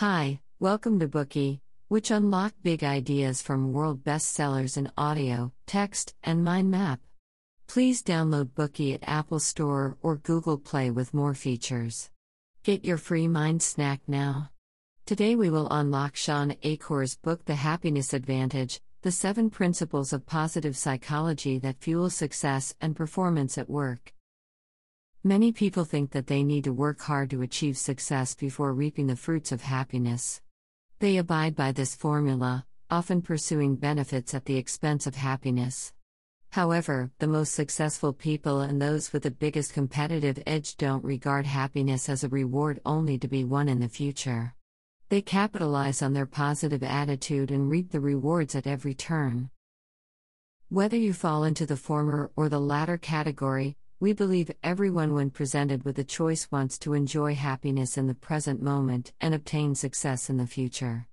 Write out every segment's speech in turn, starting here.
Hi, welcome to Bookey, which unlock big ideas from world bestsellers in audio, text, and mind map. Please download Bookey at Apple Store or Google Play with more features. Get your free mind snack now. Today we will unlock Shawn Achor's book The Happiness Advantage The Seven Principles of Positive Psychology That Fuel Success and Performance at Work. Many people think that they need to work hard to achieve success before reaping the fruits of happiness. They abide by this formula, often pursuing benefits at the expense of happiness. However, the most successful people and those with the biggest competitive edge don't regard happiness as a reward only to be won in the future. They capitalize on their positive attitude and reap the rewards at every turn. Whether you fall into the former or the latter category, we believe everyone, when presented with a choice, wants to enjoy happiness in the present moment and obtain success in the future.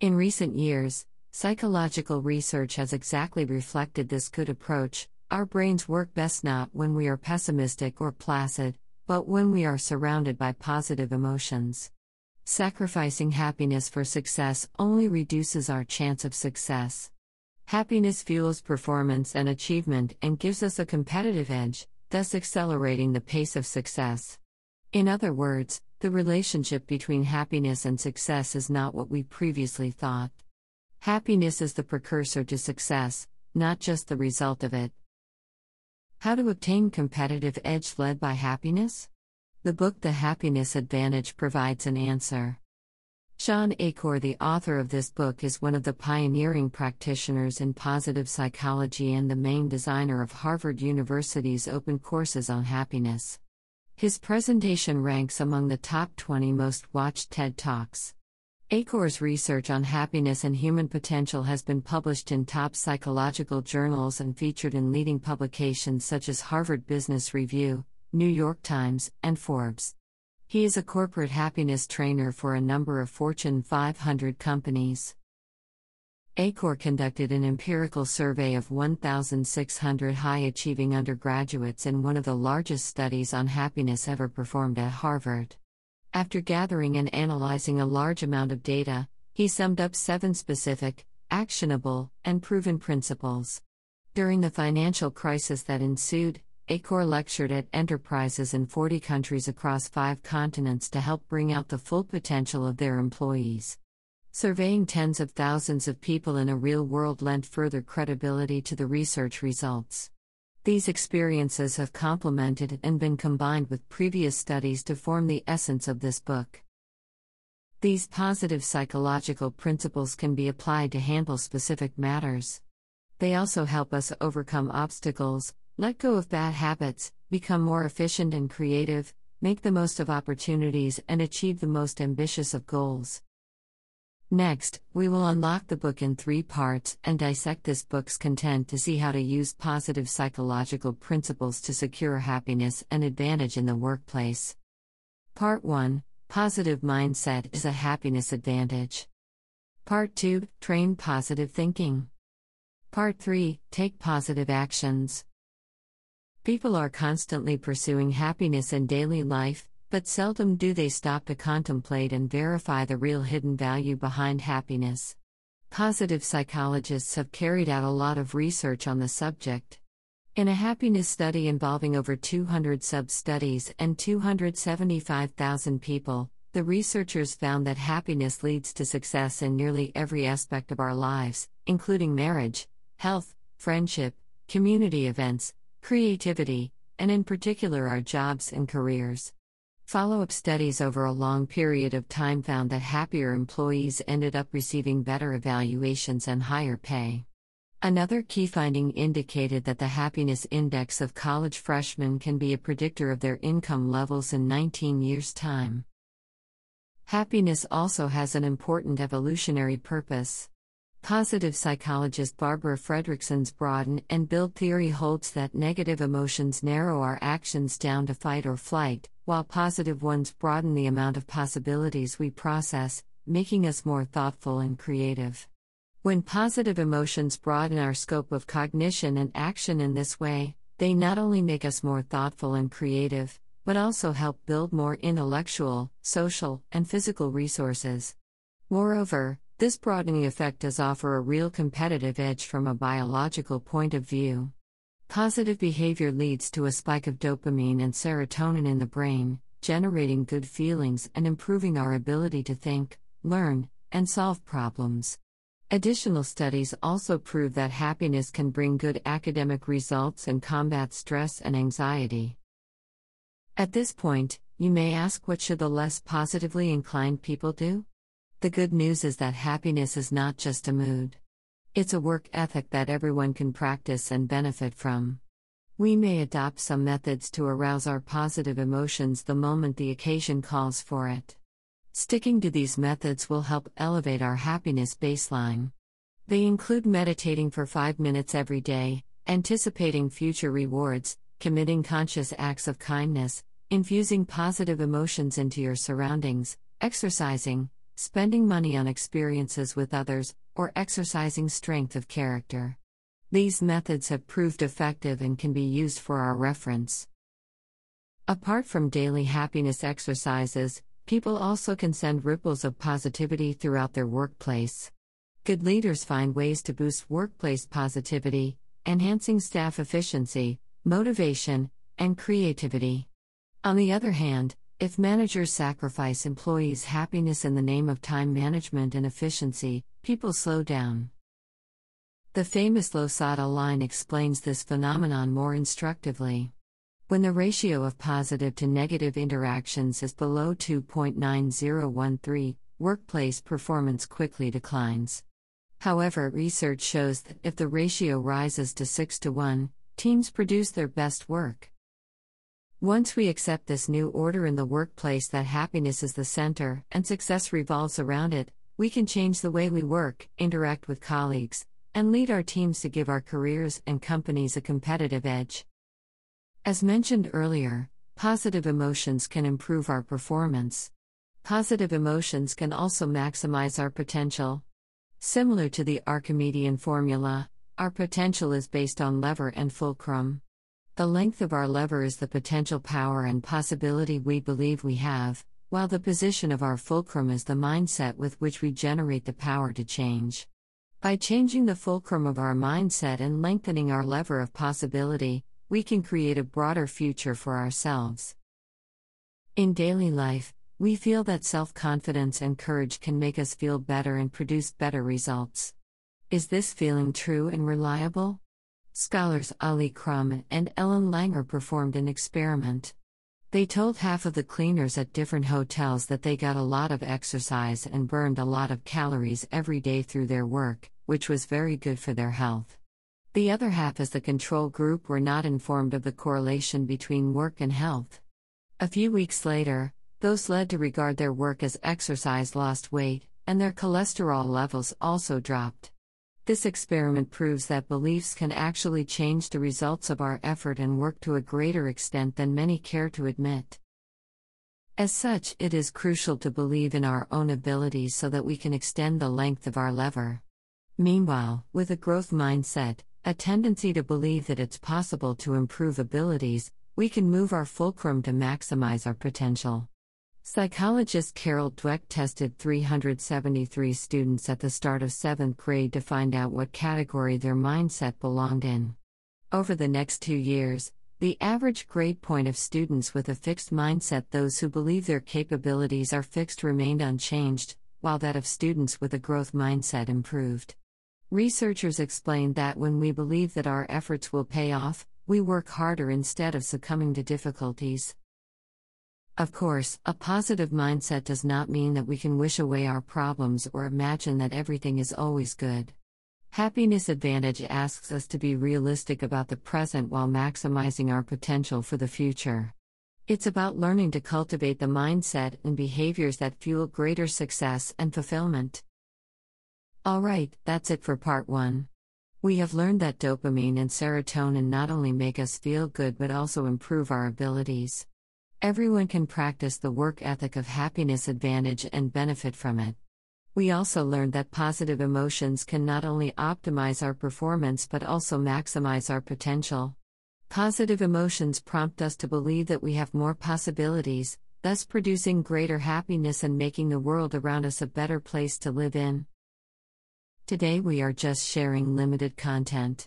In recent years, psychological research has exactly reflected this good approach. Our brains work best not when we are pessimistic or placid, but when we are surrounded by positive emotions. Sacrificing happiness for success only reduces our chance of success. Happiness fuels performance and achievement and gives us a competitive edge, thus accelerating the pace of success. In other words, the relationship between happiness and success is not what we previously thought. Happiness is the precursor to success, not just the result of it. How to obtain competitive edge led by happiness? The book The Happiness Advantage provides an answer. Shawn Achor, the author of this book, is one of the pioneering practitioners in positive psychology and the main designer of Harvard University's open courses on happiness. His presentation ranks among the top 20 most watched TED Talks. Achor's research on happiness and human potential has been published in top psychological journals and featured in leading publications such as Harvard Business Review, New York Times, and Forbes. He is a corporate happiness trainer for a number of Fortune 500 companies. Achor conducted an empirical survey of 1,600 high achieving undergraduates in one of the largest studies on happiness ever performed at Harvard. After gathering and analyzing a large amount of data, he summed up seven specific, actionable, and proven principles. During the financial crisis that ensued, Achor lectured at enterprises in 40 countries across five continents to help bring out the full potential of their employees. Surveying tens of thousands of people in a real world lent further credibility to the research results. These experiences have complemented and been combined with previous studies to form the essence of this book. These positive psychological principles can be applied to handle specific matters. They also help us overcome obstacles, let go of bad habits, become more efficient and creative, make the most of opportunities, and achieve the most ambitious of goals. Next, we will unlock the book in three parts and dissect this book's content to see how to use positive psychological principles to secure happiness and advantage in the workplace. Part 1 Positive Mindset is a Happiness Advantage. Part 2 Train Positive Thinking. Part 3 Take Positive Actions. People are constantly pursuing happiness in daily life, but seldom do they stop to contemplate and verify the real hidden value behind happiness. Positive psychologists have carried out a lot of research on the subject. In a happiness study involving over 200 sub studies and 275,000 people, the researchers found that happiness leads to success in nearly every aspect of our lives, including marriage, health, friendship, community events, creativity, and in particular our jobs and careers. Follow up studies over a long period of time found that happier employees ended up receiving better evaluations and higher pay. Another key finding indicated that the happiness index of college freshmen can be a predictor of their income levels in 19 years' time. Happiness also has an important evolutionary purpose. Positive psychologist Barbara Fredrickson's broaden and build theory holds that negative emotions narrow our actions down to fight or flight, while positive ones broaden the amount of possibilities we process, making us more thoughtful and creative. When positive emotions broaden our scope of cognition and action in this way, they not only make us more thoughtful and creative, but also help build more intellectual, social, and physical resources. Moreover, this broadening effect does offer a real competitive edge from a biological point of view. Positive behavior leads to a spike of dopamine and serotonin in the brain, generating good feelings and improving our ability to think, learn, and solve problems. Additional studies also prove that happiness can bring good academic results and combat stress and anxiety. At this point, you may ask what should the less positively inclined people do? The good news is that happiness is not just a mood. It's a work ethic that everyone can practice and benefit from. We may adopt some methods to arouse our positive emotions the moment the occasion calls for it. Sticking to these methods will help elevate our happiness baseline. They include meditating for five minutes every day, anticipating future rewards, committing conscious acts of kindness, infusing positive emotions into your surroundings, exercising, spending money on experiences with others, or exercising strength of character. These methods have proved effective and can be used for our reference. Apart from daily happiness exercises, People also can send ripples of positivity throughout their workplace. Good leaders find ways to boost workplace positivity, enhancing staff efficiency, motivation, and creativity. On the other hand, if managers sacrifice employees' happiness in the name of time management and efficiency, people slow down. The famous Losada line explains this phenomenon more instructively. When the ratio of positive to negative interactions is below 2.9013, workplace performance quickly declines. However, research shows that if the ratio rises to 6 to 1, teams produce their best work. Once we accept this new order in the workplace that happiness is the center and success revolves around it, we can change the way we work, interact with colleagues, and lead our teams to give our careers and companies a competitive edge. As mentioned earlier, positive emotions can improve our performance. Positive emotions can also maximize our potential. Similar to the Archimedean formula, our potential is based on lever and fulcrum. The length of our lever is the potential power and possibility we believe we have, while the position of our fulcrum is the mindset with which we generate the power to change. By changing the fulcrum of our mindset and lengthening our lever of possibility, we can create a broader future for ourselves. In daily life, we feel that self confidence and courage can make us feel better and produce better results. Is this feeling true and reliable? Scholars Ali Crum and Ellen Langer performed an experiment. They told half of the cleaners at different hotels that they got a lot of exercise and burned a lot of calories every day through their work, which was very good for their health. The other half as the control group were not informed of the correlation between work and health. A few weeks later, those led to regard their work as exercise lost weight, and their cholesterol levels also dropped. This experiment proves that beliefs can actually change the results of our effort and work to a greater extent than many care to admit. As such, it is crucial to believe in our own abilities so that we can extend the length of our lever. Meanwhile, with a growth mindset, a tendency to believe that it's possible to improve abilities, we can move our fulcrum to maximize our potential. Psychologist Carol Dweck tested 373 students at the start of 7th grade to find out what category their mindset belonged in. Over the next two years, the average grade point of students with a fixed mindset, those who believe their capabilities are fixed, remained unchanged, while that of students with a growth mindset improved. Researchers explained that when we believe that our efforts will pay off, we work harder instead of succumbing to difficulties. Of course, a positive mindset does not mean that we can wish away our problems or imagine that everything is always good. Happiness Advantage asks us to be realistic about the present while maximizing our potential for the future. It's about learning to cultivate the mindset and behaviors that fuel greater success and fulfillment. Alright, that's it for part 1. We have learned that dopamine and serotonin not only make us feel good but also improve our abilities. Everyone can practice the work ethic of happiness advantage and benefit from it. We also learned that positive emotions can not only optimize our performance but also maximize our potential. Positive emotions prompt us to believe that we have more possibilities, thus producing greater happiness and making the world around us a better place to live in. Today we are just sharing limited content.